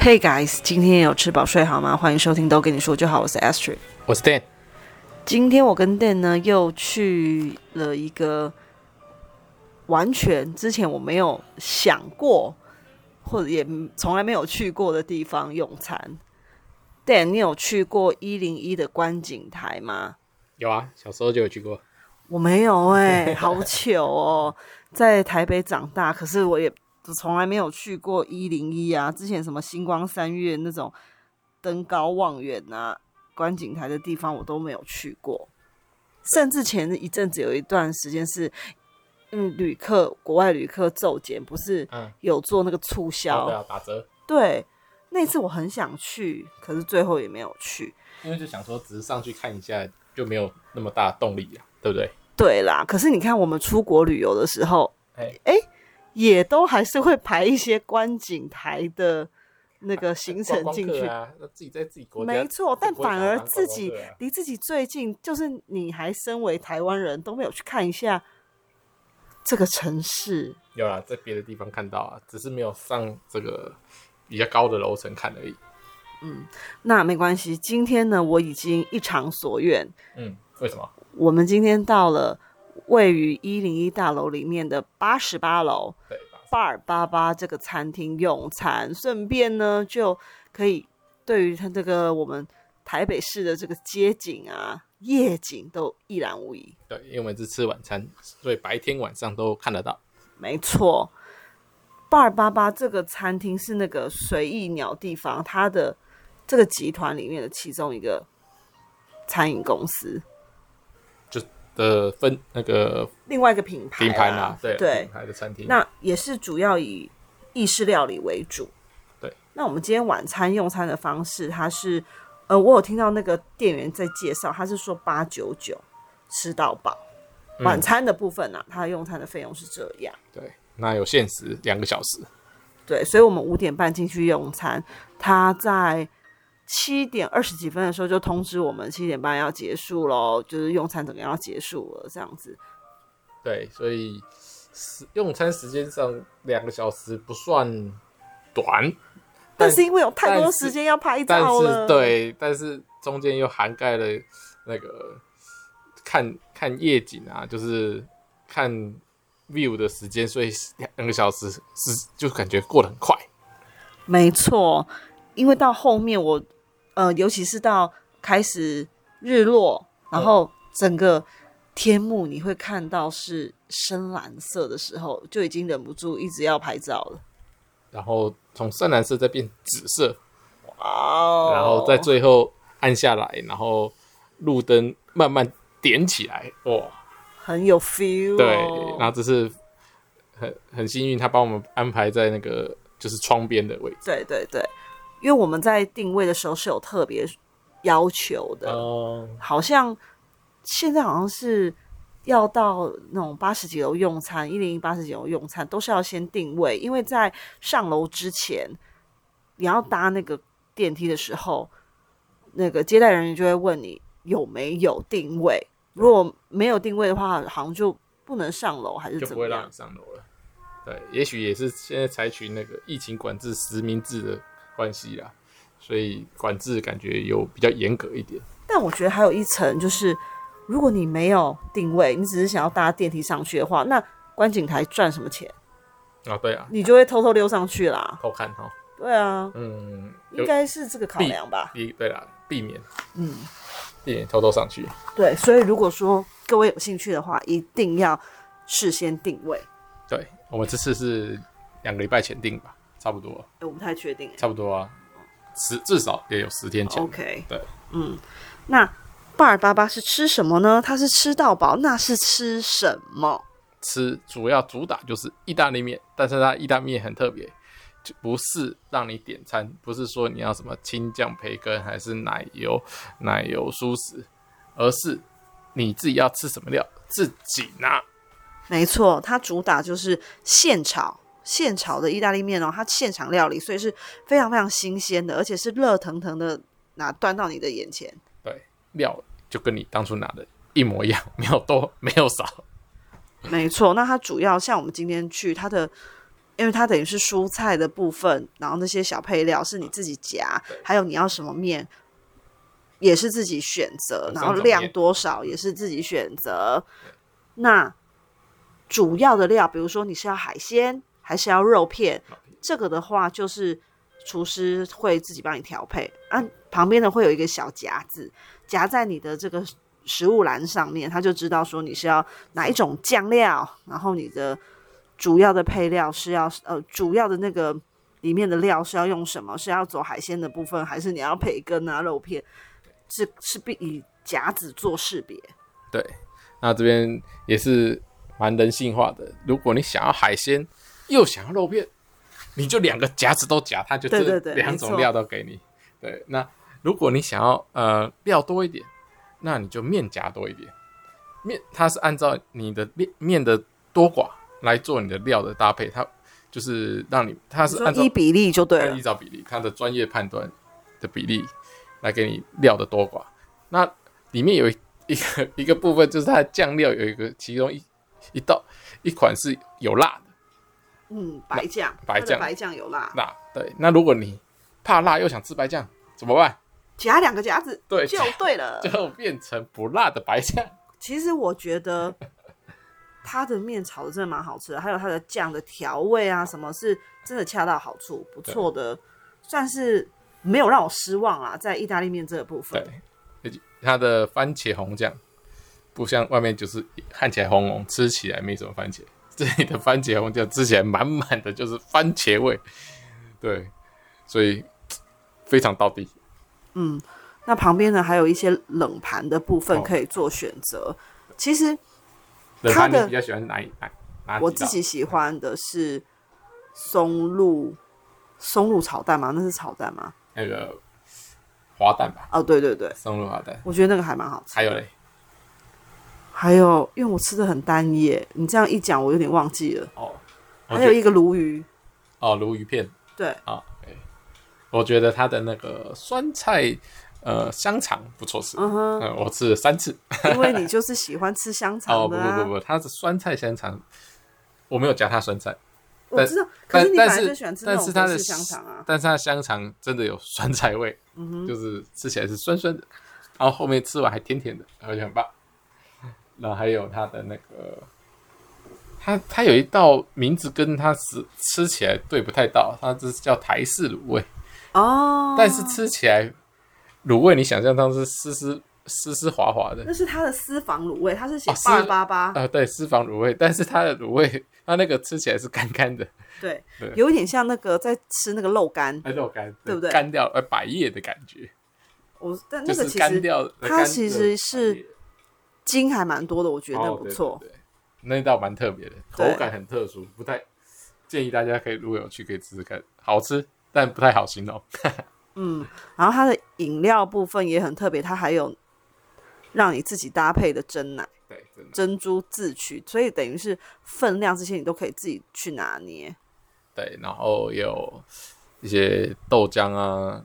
Hey guys，今天有吃饱睡好吗？欢迎收听都跟你说就好，我是 Astrid，我是 Dan。今天我跟 Dan 呢又去了一个完全之前我没有想过，或者也从来没有去过的地方用餐。Dan，你有去过一零一的观景台吗？有啊，小时候就有去过。我没有哎、欸，好糗哦，在台北长大，可是我也。从来没有去过一零一啊！之前什么星光三月那种登高望远啊、观景台的地方，我都没有去过。甚至前一阵子有一段时间是，嗯，旅客国外旅客骤减，不是有做那个促销，嗯哦、对啊，打折。对，那次我很想去，可是最后也没有去，因为就想说只是上去看一下，就没有那么大的动力啊，对不对？对啦，可是你看我们出国旅游的时候，哎哎。也都还是会排一些观景台的那个行程进去啊，那自己在自己国家没错，但反而自己离自己最近，就是你还身为台湾人都没有去看一下这个城市。有啦，在别的地方看到啊，只是没有上这个比较高的楼层看而已。嗯，那没关系。今天呢，我已经一偿所愿。嗯，为什么？我们今天到了。位于一零一大楼里面的八十八楼，对，Bar88 这个餐厅用餐，顺便呢就可以对于它这个我们台北市的这个街景啊、夜景都一览无遗。对，因为我们是吃晚餐，所以白天晚上都看得到。没错，Bar88 这个餐厅是那个随意鸟地方，它的这个集团里面的其中一个餐饮公司。的分那个另外一个品牌品牌啦，对对，品牌的餐厅，那也是主要以意式料理为主。对，那我们今天晚餐用餐的方式，它是呃，我有听到那个店员在介绍，他是说八九九吃到饱。晚餐的部分呢、啊，他用餐的费用是这样。对，那有限时两个小时。对，所以我们五点半进去用餐，他在。七点二十几分的时候就通知我们七点半要结束喽，就是用餐整个要结束了这样子。对，所以用餐时间上两个小时不算短，但，但是因为有太多时间要拍照了，但是对，但是中间又涵盖了那个看看夜景啊，就是看 view 的时间，所以两个小时是就感觉过得很快。没错，因为到后面我。呃，尤其是到开始日落，然后整个天幕你会看到是深蓝色的时候，就已经忍不住一直要拍照了。然后从深蓝色再变紫色，哇哦！然后在最后暗下来，然后路灯慢慢点起来，哇，很有 feel 哦。对，然后这是很很幸运，他帮我们安排在那个就是窗边的位置。对对对。因为我们在定位的时候是有特别要求的，oh. 好像现在好像是要到那种八十几楼用餐，一零一八十几楼用餐都是要先定位，因为在上楼之前，你要搭那个电梯的时候，那个接待人员就会问你有没有定位，如果没有定位的话，好像就不能上楼，还是怎么样？就不会让你上楼了。对，也许也是现在采取那个疫情管制实名制的。关系啦，所以管制感觉有比较严格一点。但我觉得还有一层，就是如果你没有定位，你只是想要搭电梯上去的话，那观景台赚什么钱？啊，对啊，你就会偷偷溜上去啦，偷看哈。对啊，嗯，应该是这个考量吧。避，对啦，避免，嗯，避免偷偷上去。对，所以如果说各位有兴趣的话，一定要事先定位。对，我们这次是两个礼拜前定吧。差不多，哎、欸，我不太确定，差不多啊，十至少也有十天前。OK，对，嗯，那 Bar88 是吃什么呢？他是吃到饱，那是吃什么？吃主要主打就是意大利面，但是它意大利面很特别，就不是让你点餐，不是说你要什么青酱培根还是奶油奶油蔬食，而是你自己要吃什么料自己拿。没错，它主打就是现炒。现炒的意大利面哦，它现场料理，所以是非常非常新鲜的，而且是热腾腾的拿端到你的眼前。对，料就跟你当初拿的一模一样，没有多，没有少。没错，那它主要像我们今天去它的因为它等于是蔬菜的部分，然后那些小配料是你自己夹，还有你要什么面也是自己选择，然后量多少也是自己选择。那主要的料，比如说你是要海鲜还是要肉片，这个的话就是厨师会自己帮你调配。啊，旁边的会有一个小夹子夹在你的这个。食物栏上面，他就知道说你是要哪一种酱料，然后你的主要的配料是要呃主要的那个里面的料是要用什么？是要走海鲜的部分，还是你要培根啊肉片？是是必以夹子做识别。对，那这边也是蛮人性化的。如果你想要海鲜又想要肉片，你就两个夹子都夹，它就是两种料都给你。对，对，对，那如果你想要呃料多一点。那你就面夹多一点，面它是按照你的面面的多寡来做你的料的搭配，它就是让你它是按照依比例就对了，依照比例，它的专业判断的比例来给你料的多寡。那里面有一一个 一个部分就是它的酱料有一个其中一一道一款是有辣的，嗯，白酱，白酱，白酱有辣，辣，对。那如果你怕辣又想吃白酱怎么办？夹两个夹子，对，就对了，就变成不辣的白酱。其实我觉得 它的面炒的真的蛮好吃的，还有它的酱的调味啊，什么是真的恰到好处，不错的，算是没有让我失望啊。在意大利面这个部分，对，它的番茄红酱不像外面就是看起来红红，吃起来没什么番茄，这里的番茄红酱吃起来满满的就是番茄味，对，所以非常到底。嗯，那旁边呢还有一些冷盘的部分可以做选择。哦、其实它的比较喜欢哪一哪？我自己喜欢的是松露松露炒蛋吗？那是炒蛋吗？那个滑蛋吧。哦，对对对，松露滑蛋，我觉得那个还蛮好吃。还有嘞，还有，因为我吃的很单一，你这样一讲，我有点忘记了。哦，还有一个鲈鱼。哦，鲈鱼片。对啊。哦我觉得它的那个酸菜，呃，香肠不错吃。嗯哼，呃，我吃了三次。因为你就是喜欢吃香肠，啊、哦，不不不不，它是酸菜香肠，我没有加它酸菜。我知道，可是你本来就喜欢吃那种的香肠啊。但是它的香肠真的有酸菜味，嗯哼，就是吃起来是酸酸的，然后后面吃完还甜甜的，而且很棒。然后还有它的那个。它它有一道名字跟它是吃起来对不太到，它这是叫台式卤味。哦，但是吃起来卤味你想象当是丝丝丝丝滑滑的，那是它的私房卤味，它是写八八八。啊，对，私房卤味，但是它的卤味 它那个吃起来是干干的，对，对。有一点像那个在吃那个肉干，肉干对不对？干掉呃百叶的感觉，我但那个其实它其实是筋还蛮多的，我觉得那不错。哦那道蛮特别的，口感很特殊，不太建议大家可以如果有去可以吃吃看，好吃但不太好形容。嗯，然后它的饮料部分也很特别，它还有让你自己搭配的真奶，对，珍珠自取，所以等于是分量这些你都可以自己去拿捏。对，然后有一些豆浆啊，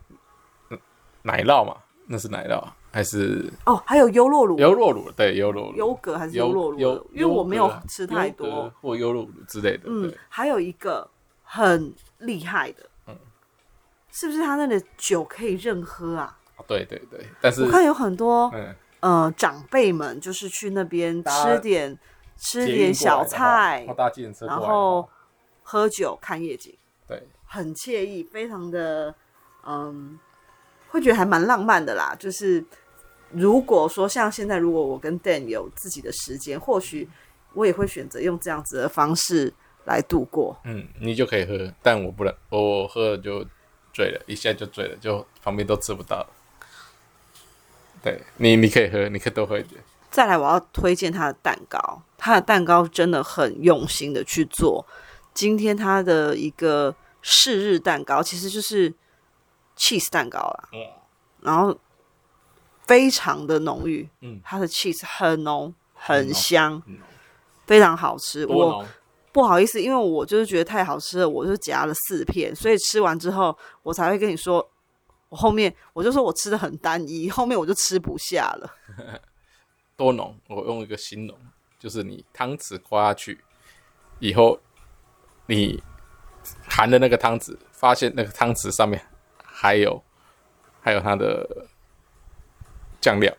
奶酪嘛，那是奶酪。还是哦，还有优酪乳，优酪乳对优酪乳，优格还是优酪乳？因为我没有吃太多，或优酪乳之类的。嗯，还有一个很厉害的，嗯，是不是他那里酒可以任喝啊？对对对，但是我看有很多呃长辈们就是去那边吃点吃点小菜，然后喝酒看夜景，对，很惬意，非常的嗯，会觉得还蛮浪漫的啦，就是。如果说像现在，如果我跟 Dan 有自己的时间，或许我也会选择用这样子的方式来度过。嗯，你就可以喝，但我不能，我喝了就醉了，一下就醉了，就旁边都吃不到了。对你，你可以喝，你可以多喝一点。再来，我要推荐他的蛋糕，他的蛋糕真的很用心的去做。今天他的一个试日蛋糕，其实就是 cheese 蛋糕啦。嗯，然后。非常的浓郁，嗯，它的 cheese 很浓很香，非常好吃。我不好意思，因为我就是觉得太好吃了，我就夹了四片，所以吃完之后，我才会跟你说，我后面我就说我吃的很单一，后面我就吃不下了。多浓？我用一个形容，就是你汤匙刮下去以后，你含的那个汤匙，发现那个汤匙上面还有还有它的酱料，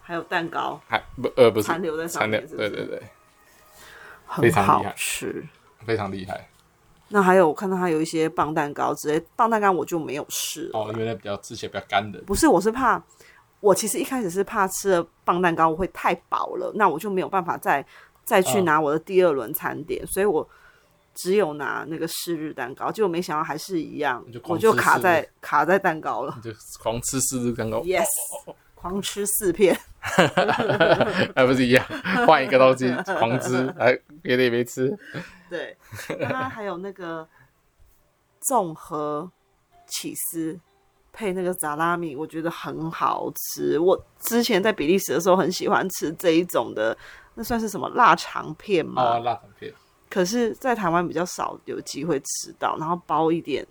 还有蛋糕，还不呃不是残留在上面是是，对对对，很好吃，非常厉害。那还有我看到它有一些棒蛋糕之类，棒蛋糕我就没有试哦，因为那比较吃起来比较干的。不是，我是怕，我其实一开始是怕吃了棒蛋糕我会太饱了，那我就没有办法再再去拿我的第二轮餐点，哦，所以我只有拿那个四日蛋糕，结果没想到还是一样，就我就卡在卡在蛋糕了，就狂吃四日蛋糕，yes，狂吃四片，还不是一样，换一个东西狂吃，还别的也没吃。对，那它还有那个综合起司配那个萨拉米，我觉得很好吃。我之前在比利时的时候很喜欢吃这一种的，那算是什么腊肠片吗？啊，腊肠片。可是，在台湾比较少有机会吃到，然后包一点，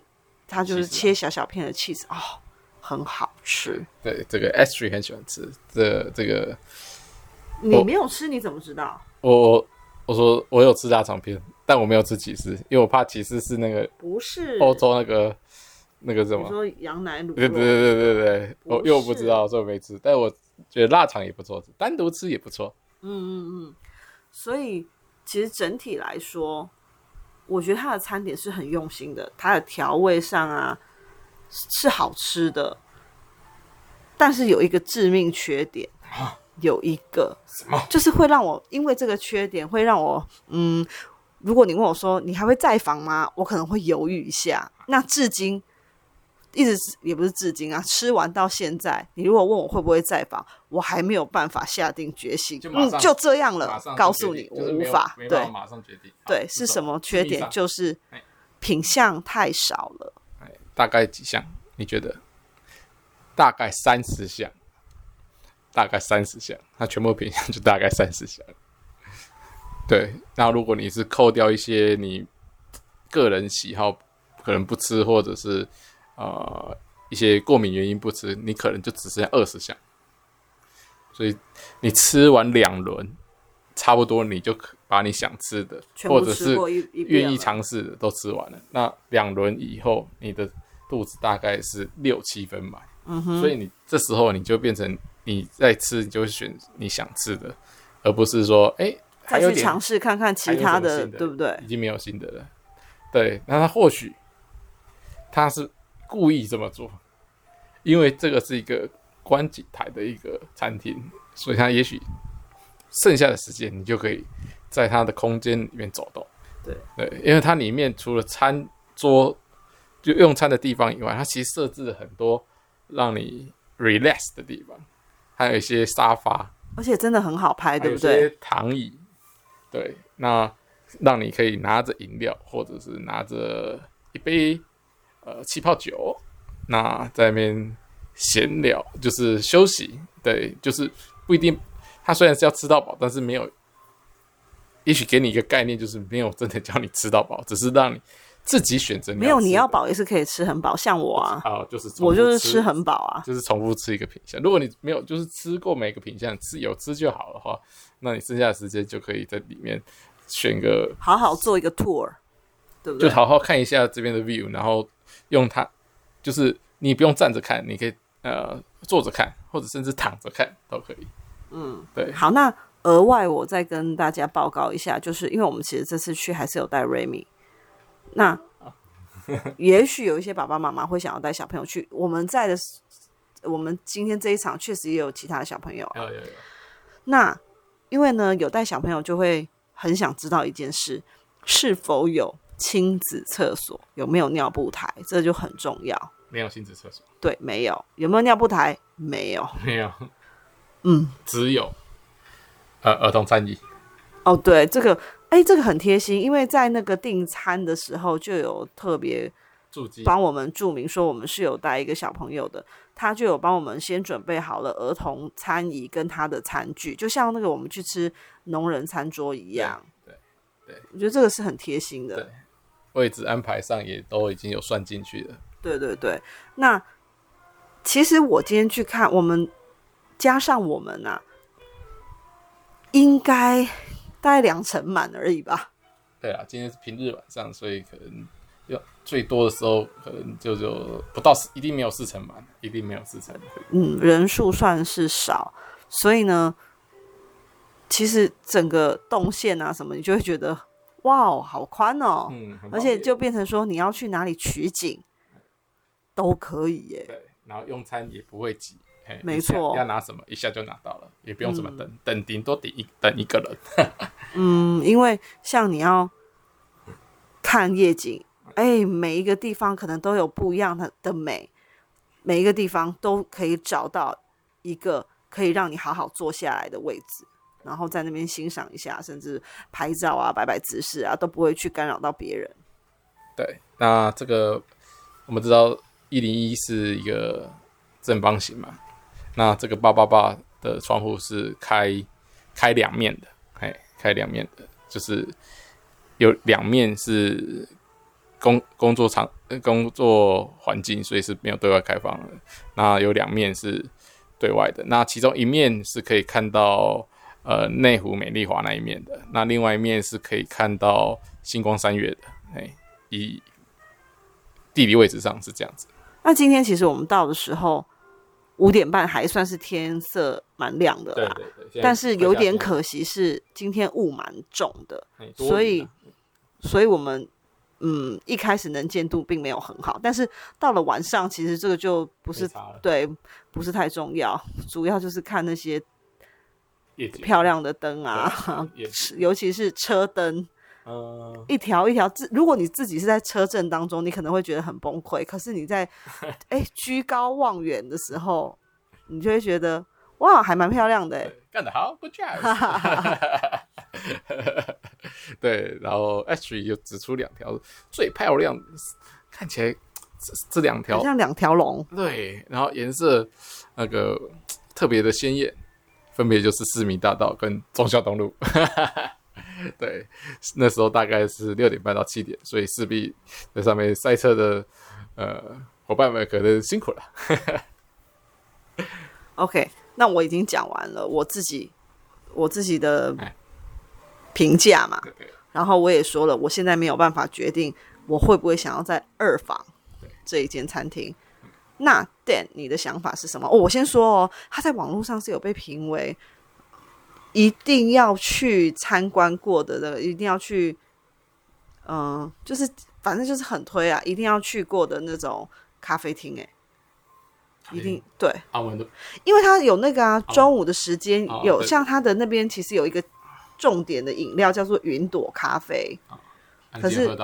它就是切小小片的起司，哦，很好吃。对，这个 Astrid 很喜欢吃这这个。你没有吃，你怎么知道？我我说我有吃腊肠片。但我没有吃起司，因为我怕起司是那个不是欧洲那个那个什么？说羊奶乳？对对对对对对，我又不知道，所以我没吃。但我觉得腊肠也不错，单独吃也不错。嗯嗯嗯，所以其实整体来说，我觉得它的餐点是很用心的，它的调味上啊是好吃的，但是有一个致命缺点，有一个什么？就是会让我因为这个缺点会让我嗯。如果你问我说你还会再访吗？我可能会犹豫一下。那至今一直也不是至今啊，吃完到现在，你如果问我会不会再访，我还没有办法下定决心。就嗯，就这样了，告诉你，我无法。对，马上决定。对，是什么缺点？就是品相太少了。大概几项？你觉得？大概三十项。大概三十项，它全部品项就大概三十项。对，那如果你是扣掉一些你个人喜好可能不吃，或者是呃一些过敏原因不吃，你可能就只剩下二十项。所以你吃完两轮，差不多你就可把你想吃的，或者是愿意尝试的都吃完了。那两轮以后，你的肚子大概是六七分满。嗯哼。所以你这时候你就变成你在吃，你就会选你想吃的，而不是说哎。诶再去尝试看看其他的，的，对不对？已经没有新的了。对，那他或许他是故意这么做，因为这个是一个观景台的一个餐厅，所以他也许剩下的时间你就可以在它的空间里面走动。对对，因为它里面除了餐桌就用餐的地方以外，它其实设置了很多让你 relax 的地方，还有一些沙发，而且真的很好拍，对不对？躺椅。对，那让你可以拿着饮料，或者是拿着一杯呃气泡酒，那在那边闲聊，就是休息。对，就是不一定，它虽然是要吃到饱，但是没有，也许给你一个概念，就是没有真的叫你吃到饱，只是让你自己选择。没有，你要饱也是可以吃很饱，像我啊，啊，就是我就是吃很饱啊，就是重复吃一个品相。如果你没有，就是吃过每个品相，吃有吃就好的话。那你剩下的时间就可以在里面选个好好做一个 tour，对不对？就好好看一下这边的 view，然后用它，就是你不用站着看，你可以呃坐着看，或者甚至躺着看都可以。嗯，对。好，那额外我再跟大家报告一下，就是因为我们其实这次去还是有带 Remy，那也许有一些爸爸妈妈会想要带小朋友去。我们在的，我们今天这一场确实也有其他的小朋友。有有有。那因为呢，有带小朋友就会很想知道一件事：是否有亲子厕所，有没有尿布台，这就很重要。没有亲子厕所，对，没有。有没有尿布台？没有，没有。嗯，只有呃儿童餐椅。哦，对，这个，哎，这个很贴心，因为在那个订餐的时候就有特别。帮我们注明说我们是有带一个小朋友的，他就有帮我们先准备好了儿童餐椅跟他的餐具，就像那个我们去吃农人餐桌一样。对，我觉得这个是很贴心的。对，位置安排上也都已经有算进去了。对对对，那其实我今天去看，我们加上我们啊，应该大概两成满而已吧。对啊，今天是平日晚上，所以可能。要最多的时候可能就就不到，一定没有四成满，一定没有四成。嗯，人数算是少，所以呢，其实整个动线啊什么，你就会觉得哇，好宽哦，嗯，而且就变成说你要去哪里取景都可以耶。对，然后用餐也不会挤。没错，要拿什么一下就拿到了，也不用怎么等，嗯、等顶多等一等一个人。嗯，因为像你要看夜景，哎、欸，每一个地方可能都有不一样的的美，每一个地方都可以找到一个可以让你好好坐下来的位置，然后在那边欣赏一下，甚至拍照啊、摆摆姿势啊，都不会去干扰到别人。对，那这个我们知道一零一是一个正方形嘛。那这个八八八的窗户是开开两面的，哎，开两面的，就是有两面是工工作场工作环境，所以是没有对外开放的。那有两面是对外的，那其中一面是可以看到呃内湖美丽华那一面的，那另外一面是可以看到星光三月的，哎，以地理位置上是这样子。那今天其实我们到的时候。五点半还算是天色蛮亮的啦，对对对，但是有点可惜是今天雾蛮重的，所以，所以我们嗯一开始能见度并没有很好，但是到了晚上，其实这个就不是对，不是太重要，主要就是看那些漂亮的灯啊，尤其是车灯。嗯，一条一条自，如果你自己是在车阵当中，你可能会觉得很崩溃。可是你在 哎、欸、居高望远的时候，你就会觉得哇，还蛮漂亮的。干得好，Good job。对，然后 Ashley 又指出两条最漂亮，看起来这这两条像两条龙。对，然后颜色那个特别的鲜艳，分别就是市民大道跟忠孝东路。对，那时候大概是六点半到七点，所以势必在上面赛车的呃伙伴们可能辛苦了。OK，那我已经讲完了我自己我自己的评价嘛，然后我也说了，我现在没有办法决定我会不会想要在二房这一间餐厅。那 Dan，你的想法是什么？哦，我先说哦，他在网络上是有被评为。一定要去参观过的，的一定要去，嗯、呃，就是反正就是很推啊，一定要去过的那种咖啡厅，哎，一定对，因为他有那个啊，中午的时间有像他的那边其实有一个重点的饮料叫做云朵咖啡，可是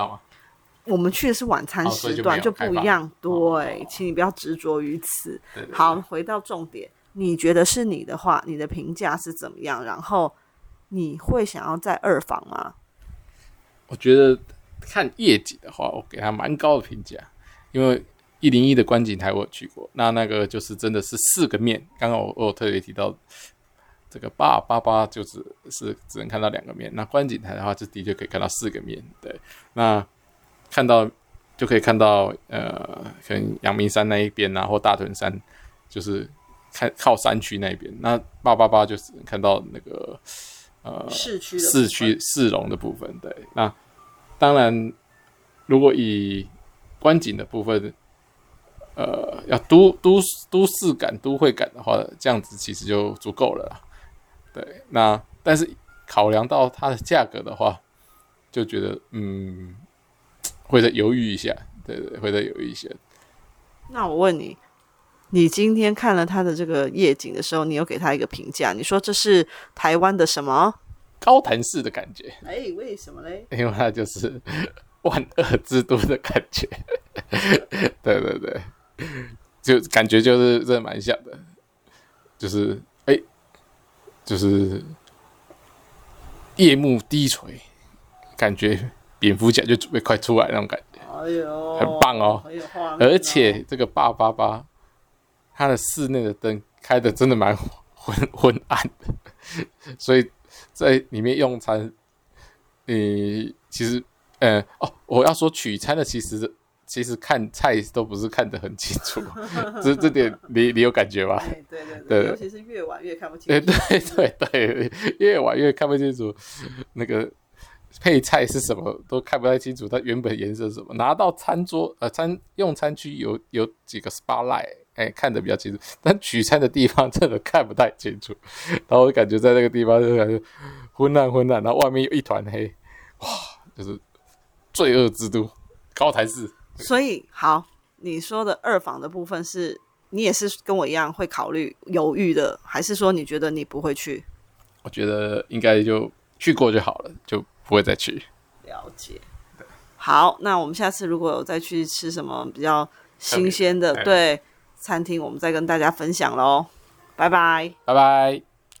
我们去的是晚餐时段就不一样，对，请你不要执着于此。好，回到重点。你觉得是你的话，你的评价是怎么样？然后你会想要在二房吗？我觉得看业绩的话，我给他蛮高的评价，因为一零一的观景台我有去过，那那个就是真的是四个面。刚刚我我有特别提到这个八八八，就是是只能看到两个面。那观景台的话，就的确可以看到四个面。对，那看到就可以看到呃，可能阳明山那一边啊，或大屯山，就是。看靠山区那边，那八八八就是看到那个呃市区市区市容的部分。对，那当然，如果以观景的部分，呃，要都都都市感、都会感的话，这样子其实就足够了啦。对，那但是考量到它的价格的话，就觉得嗯，会再犹豫一下。对对，对，会再犹豫一下。那我问你。你今天看了他的这个夜景的时候，你有给他一个评价？你说这是台湾的什么高谈式的感觉？哎，为什么嘞？因为它就是 万恶之都的感觉。对对对，就感觉就是真的蛮像的，就是哎，就是夜幕低垂，感觉蝙蝠侠就准备快出来那种感觉。哎呦，很棒哦！哦而且这个八八八。它的室内的灯开的真的蛮 昏昏暗的，所以在里面用餐，你其实，呃，哦，我要说取餐的，其实其实看菜都不是看得很清楚，这这点你你有感觉吗？对对对，对，尤其是越晚越看不清楚。对对对对，越晚越看不清楚，那个配菜是什么都看不太清楚，它原本颜色是什么。拿到餐桌呃餐用餐区有有几个 spotlight，哎、欸，看得比较清楚，但取餐的地方真的看不太清楚。然后我感觉在那个地方就感觉昏暗昏暗，然后外面有一团黑，哇，就是罪恶之都高台寺。所以好，你说的二房的部分是你也是跟我一样会考虑犹豫的，还是说你觉得你不会去？我觉得应该就去过就好了，就。不会再去。了解。好，那我们下次如果有再去吃什么比较新鲜的对餐厅，我们再跟大家分享喽。拜拜，拜拜。